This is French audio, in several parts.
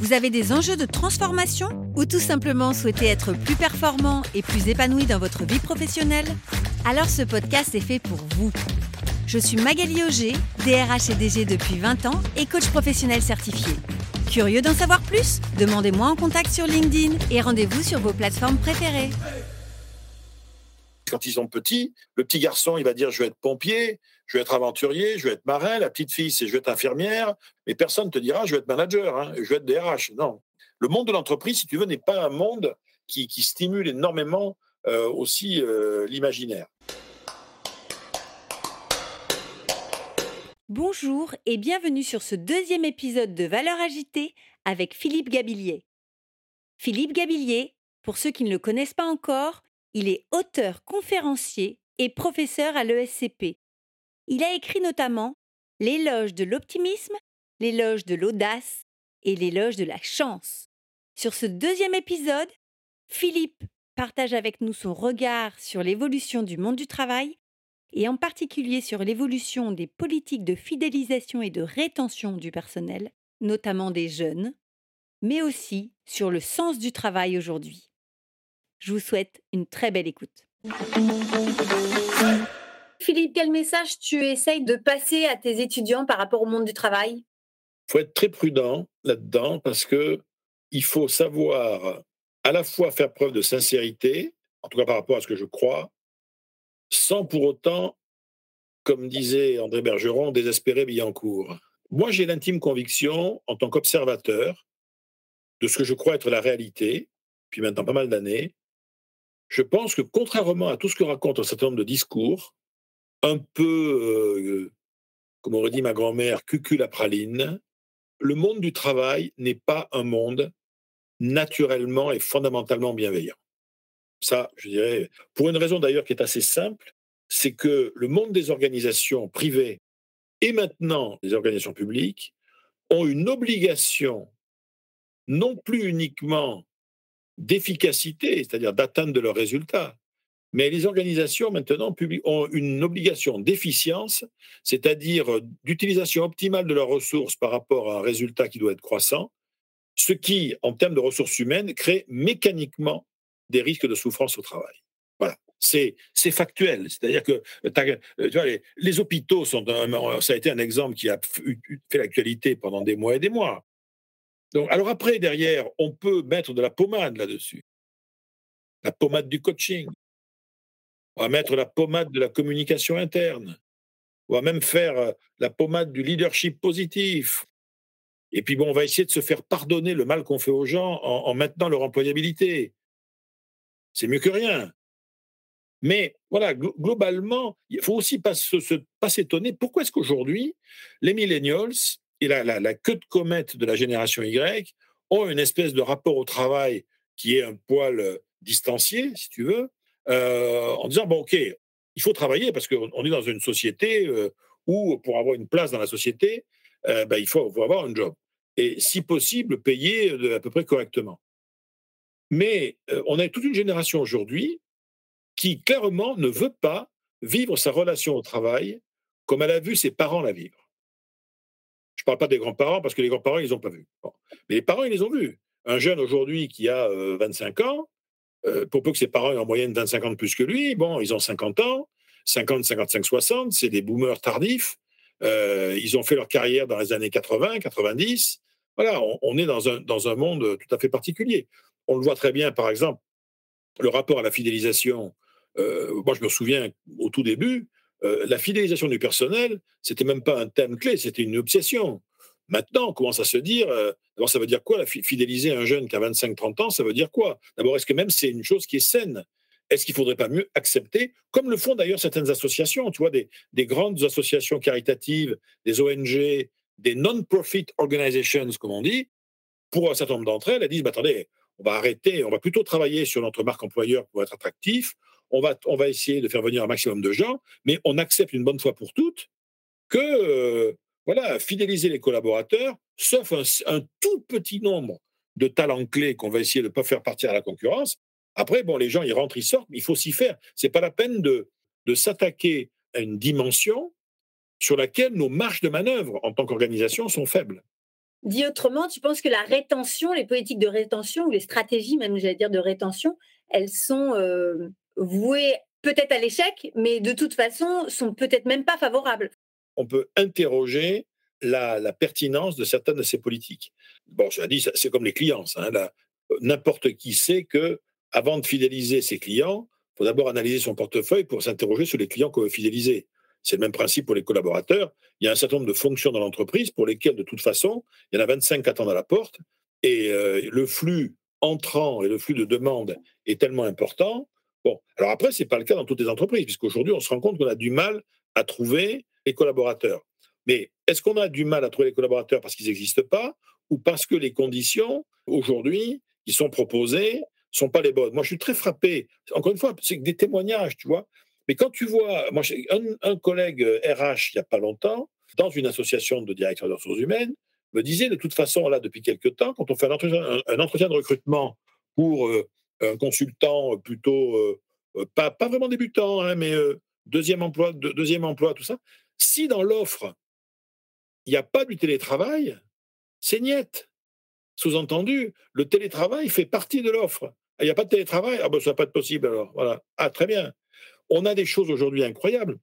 vous avez des enjeux de transformation ou tout simplement souhaitez être plus performant et plus épanoui dans votre vie professionnelle? Alors ce podcast est fait pour vous. Je suis Magali Auger, DRH et DG depuis 20 ans et coach professionnel certifié. Curieux d'en savoir plus? Demandez-moi en contact sur LinkedIn et rendez-vous sur vos plateformes préférées. Quand ils sont petits, le petit garçon, il va dire je vais être pompier, je vais être aventurier, je vais être marin. La petite fille, c'est je vais être infirmière. Mais personne ne te dira je vais être manager, hein, je vais être DRH. Non. Le monde de l'entreprise, si tu veux, n'est pas un monde qui, stimule énormément euh, aussi euh, l'imaginaire. Bonjour et bienvenue sur ce deuxième épisode de Valeurs agitées avec Philippe Gabillier. Philippe Gabillier, pour ceux qui ne le connaissent pas encore, il est auteur, conférencier et professeur à l'ESCP. Il a écrit notamment L'éloge de l'optimisme, l'éloge de l'audace et l'éloge de la chance. Sur ce deuxième épisode, Philippe partage avec nous son regard sur l'évolution du monde du travail et en particulier sur l'évolution des politiques de fidélisation et de rétention du personnel, notamment des jeunes, mais aussi sur le sens du travail aujourd'hui. Je vous souhaite une très belle écoute. Philippe, quel message tu essayes de passer à tes étudiants par rapport au monde du travail? Il faut être très prudent là-dedans parce que il faut savoir à la fois faire preuve de sincérité, en tout cas par rapport à ce que je crois, sans pour autant, comme disait André Bergeron, désespérer Billancourt. Moi, j'ai l'intime conviction, en tant qu'observateur, de ce que je crois être la réalité, puis maintenant pas mal d'années, je pense que contrairement à tout ce que raconte un certain nombre de discours, un peu, euh, comme aurait dit ma grand-mère, cucul à praline, le monde du travail n'est pas un monde naturellement et fondamentalement bienveillant. Ça, je dirais, pour une raison d'ailleurs qui est assez simple, c'est que le monde des organisations privées et maintenant des organisations publiques ont une obligation non plus uniquement d'efficacité, c'est-à-dire d'atteindre de leurs résultats, mais les organisations maintenant ont une obligation d'efficience, c'est-à-dire euh, d'utilisation optimale de leurs ressources par rapport à un résultat qui doit être croissant, ce qui, en termes de ressources humaines, crée mécaniquement des risques de souffrance au travail. Voilà. C'est, factuel. C'est-à-dire que euh, les, hôpitaux sont ça a été un exemple qui a fait l'actualité pendant des mois et des mois. Donc, alors après, derrière, on peut mettre de la pommade là-dessus. La pommade du coaching, on va mettre la pommade de la communication interne. On va même faire euh, la pommade du leadership positif. Et puis, bon, on va essayer de se faire pardonner le mal qu'on fait aux gens en, maintenant leur employabilité. C'est mieux que rien. Mais voilà, globalement, il faut aussi pas s'étonner. Pourquoi est-ce qu'aujourd'hui, les millennials et la, queue de comète de la génération Y ont une espèce de rapport au travail qui est un poil euh, distancié, si tu veux, euh, en disant, bon, OK, il faut travailler parce qu'on est dans une société euh, où, pour avoir une place dans la société, euh, ben, il faut, avoir un job. Et si possible, payer à peu près correctement. Mais on a toute une génération aujourd'hui qui, clairement, ne veut pas vivre sa relation au travail comme elle a vu ses parents la vivre. Je ne parle pas des grands-parents parce que les grands-parents, ils n'ont pas vu. Mais les parents, ils les ont vus. Un jeune aujourd'hui qui a 25 ans, euh, pour peu que ses parents aient en moyenne 25 ans de plus que lui, bon, ils ont 50 ans, 50, 55, 60, c'est des boomers tardifs. Euh, ils ont fait leur carrière dans les années 80, 90. Voilà, on, est dans un, dans un monde tout à fait particulier. On le voit très bien, par exemple, le rapport à la fidélisation. Euh, moi, je me souviens au tout début, la fidélisation du personnel, c'était même pas un thème clé, c'était une obsession. Maintenant, on commence à se dire, euh, ça veut dire quoi, fidéliser un jeune qui a 25-30 ans, ça veut dire quoi? D'abord, est-ce que même c'est une chose qui est saine? Est-ce qu'il ne faudrait pas mieux accepter, comme le font d'ailleurs certaines associations, tu vois, des, grandes associations caritatives, des ONG, des non-profit organizations, comme on dit, pour un certain nombre d'entre elles, elles disent, bah, attendez, on va arrêter, on va plutôt travailler sur notre marque employeur pour être attractif. On va, on va essayer de faire venir un maximum de gens, mais on accepte une bonne fois pour toutes que euh, voilà, fidéliser les collaborateurs, sauf un, tout petit nombre de talents clés qu'on va essayer de ne pas faire partir à la concurrence. Après, bon, les gens, ils rentrent, ils sortent, mais il faut s'y faire. C'est pas la peine de, de s'attaquer à une dimension sur laquelle nos marges de manœuvre en tant qu'organisation sont faibles. Dit autrement, tu penses que la rétention, les politiques de rétention ou les stratégies même, j'allais dire, de rétention, elles sont euh, vouées peut-être à l'échec, mais de toute façon, sont peut-être même pas favorables. On peut interroger la, pertinence de certaines de ces politiques. Bon, je l'ai dit, c'est comme les clients. Hein, N'importe qui sait que avant de fidéliser ses clients, il faut d'abord analyser son portefeuille pour s'interroger sur les clients qu'on veut fidéliser. C'est le même principe pour les collaborateurs. Il y a un certain nombre de fonctions dans l'entreprise pour lesquelles, de toute façon, il y en a 25 qui attendent à la porte. Et euh, le flux entrant et le flux de demande est tellement important. Bon, alors après, ce n'est pas le cas dans toutes les entreprises, puisqu'aujourd'hui, on se rend compte qu'on a du mal à trouver les collaborateurs. Mais est-ce qu'on a du mal à trouver les collaborateurs parce qu'ils n'existent pas ou parce que les conditions, aujourd'hui, qui sont proposées, sont pas les bonnes? Moi, je suis très frappé. Encore une fois, c'est des témoignages, tu vois. Mais quand tu vois, moi, un, collègue RH euh, il n'y a pas longtemps, dans une association de directeurs de ressources humaines, me disait de toute façon, là, depuis quelques temps, quand on fait un entretien, de recrutement pour euh, un consultant plutôt, euh, pas, pas vraiment débutant, hein, mais deuxième, emploi, deuxième emploi, tout ça, si dans l'offre, il n'y a pas du télétravail, c'est niette. Sous-entendu, le télétravail fait partie de l'offre. Il n'y a pas de télétravail, ah ben ça va pas être possible alors. Voilà. Ah très bien on a des choses aujourd'hui incroyables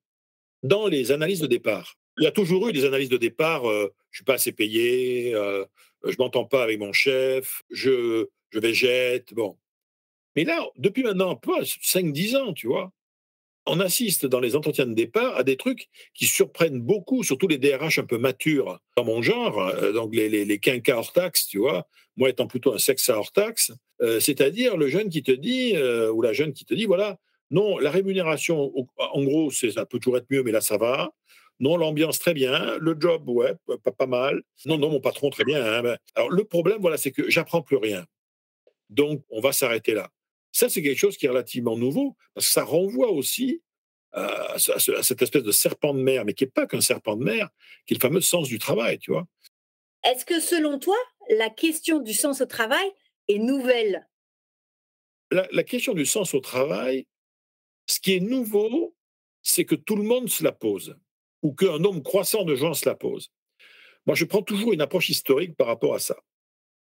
dans les analyses de départ. Il y a toujours eu des analyses de départ, euh, je suis pas assez payé, euh, je m'entends pas avec mon chef, je, je végète, bon. Mais là, depuis maintenant un peu 5-10 ans, tu vois, on assiste dans les entretiens de départ à des trucs qui surprennent beaucoup, surtout les DRH un peu matures dans mon genre, euh, donc les, les, quinquas hors taxe, tu vois, moi étant plutôt un sexe hors taxe, c'est-à-dire le jeune qui te dit, ou la jeune qui te dit, voilà, non, la rémunération, en gros, ça peut toujours être mieux, mais là, ça va. Non, l'ambiance, très bien. Le job, ouais, pas, pas mal. Non, non, mon patron, très bien. Hein, ben, alors, le problème, voilà, c'est que j'apprends plus rien. Donc, on va s'arrêter là. Ça, c'est quelque chose qui est relativement nouveau, parce que ça renvoie aussi à, cette espèce de serpent de mer, mais qui n'est pas qu'un serpent de mer, qui est le fameux sens du travail, tu vois. Est-ce que, selon toi, la question du sens au travail est nouvelle? La question du sens au travail, ce qui est nouveau, c'est que tout le monde se la pose, ou qu'un nombre croissant de gens se la pose. Moi, je prends toujours une approche historique par rapport à ça.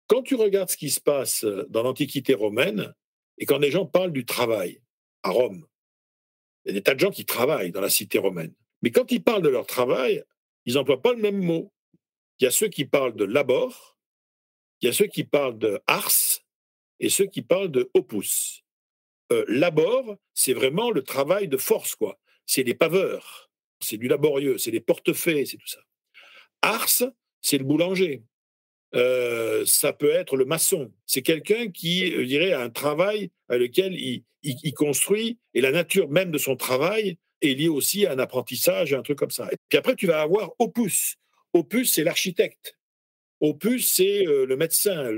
Quand tu regardes ce qui se passe dans l'Antiquité romaine, et quand les gens parlent du travail à Rome, il y a des tas de gens qui travaillent dans la cité romaine. Mais quand ils parlent de leur travail, ils n'emploient pas le même mot. Il y a ceux qui parlent de labor, il y a ceux qui parlent de ars, et ceux qui parlent de opus. Euh, labor, c'est vraiment le travail de force, quoi. C'est les paveurs, c'est du laborieux, c'est les portefaix, c'est tout ça. Ars, c'est le boulanger. Euh, ça peut être le maçon. C'est quelqu'un qui, je dirais, a un travail à lequel il, construit, et la nature même de son travail est liée aussi à un apprentissage, un truc comme ça. Puis après, tu vas avoir opus. Opus, c'est l'architecte. Opus, c'est euh, le médecin,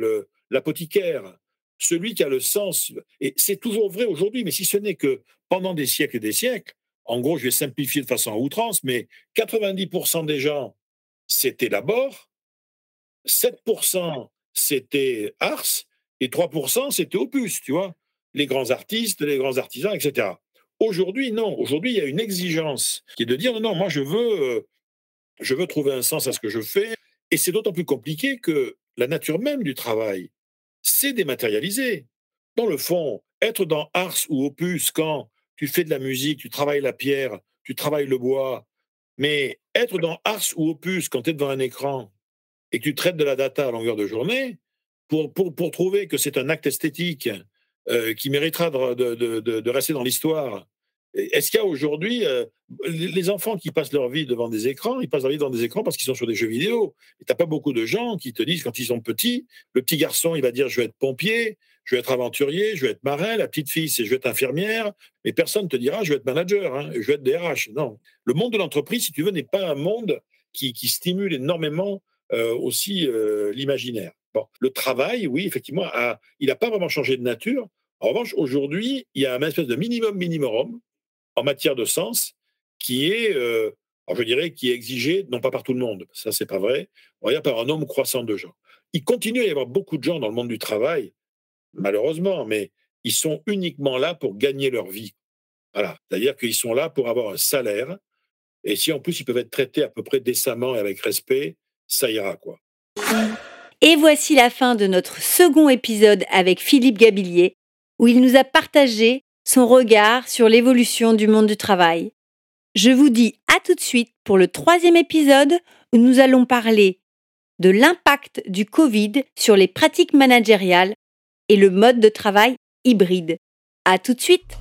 l'apothicaire celui qui a le sens, et c'est toujours vrai aujourd'hui, mais si ce n'est que pendant des siècles et des siècles, en gros, je vais simplifier de façon à outrance, mais 90% des gens, c'était Labor, 7% c'était Ars, et 3% c'était Opus, tu vois, les grands artistes, les grands artisans, etc. Aujourd'hui, non. Aujourd'hui, il y a une exigence qui est de dire non, non, moi, je veux, euh, je veux trouver un sens à ce que je fais. Et c'est d'autant plus compliqué que la nature même du travail c'est dématérialisé. Dans le fond, être dans Ars ou Opus quand tu fais de la musique, tu travailles la pierre, tu travailles le bois, mais être dans Ars ou Opus quand tu es devant un écran et que tu traites de la data à longueur de journée, pour, pour, pour trouver que c'est un acte esthétique euh, qui méritera de, de, de, rester dans l'histoire, est-ce qu'il y a aujourd'hui euh, les enfants qui passent leur vie devant des écrans, ils passent leur vie devant des écrans parce qu'ils sont sur des jeux vidéo. Et t'as pas beaucoup de gens qui te disent quand ils sont petits, le petit garçon il va dire je vais être pompier, je vais être aventurier, je vais être marin, la petite fille c'est je vais être infirmière, mais personne ne te dira je vais être manager, hein, je vais être DRH. Non, le monde de l'entreprise, si tu veux, n'est pas un monde qui, stimule énormément euh, aussi euh, l'imaginaire. Le travail, oui, effectivement, il n'a pas vraiment changé de nature. En revanche, aujourd'hui, il y a un espèce de minimum minimum en matière de sens qui est, euh, je dirais, qui est exigé, non pas par tout le monde, ça c'est pas vrai, on par un nombre croissant de gens. Il continue à y avoir beaucoup de gens dans le monde du travail, malheureusement, mais ils sont uniquement là pour gagner leur vie. Voilà, c'est-à-dire qu'ils sont là pour avoir un salaire, et si en plus ils peuvent être traités à peu près décemment et avec respect, ça ira quoi. Et voici la fin de notre second épisode avec Philippe Gabillier, où il nous a partagé son regard sur l'évolution du monde du travail. Je vous dis à tout de suite pour le troisième épisode où nous allons parler de l'impact du Covid sur les pratiques managériales et le mode de travail hybride. À tout de suite!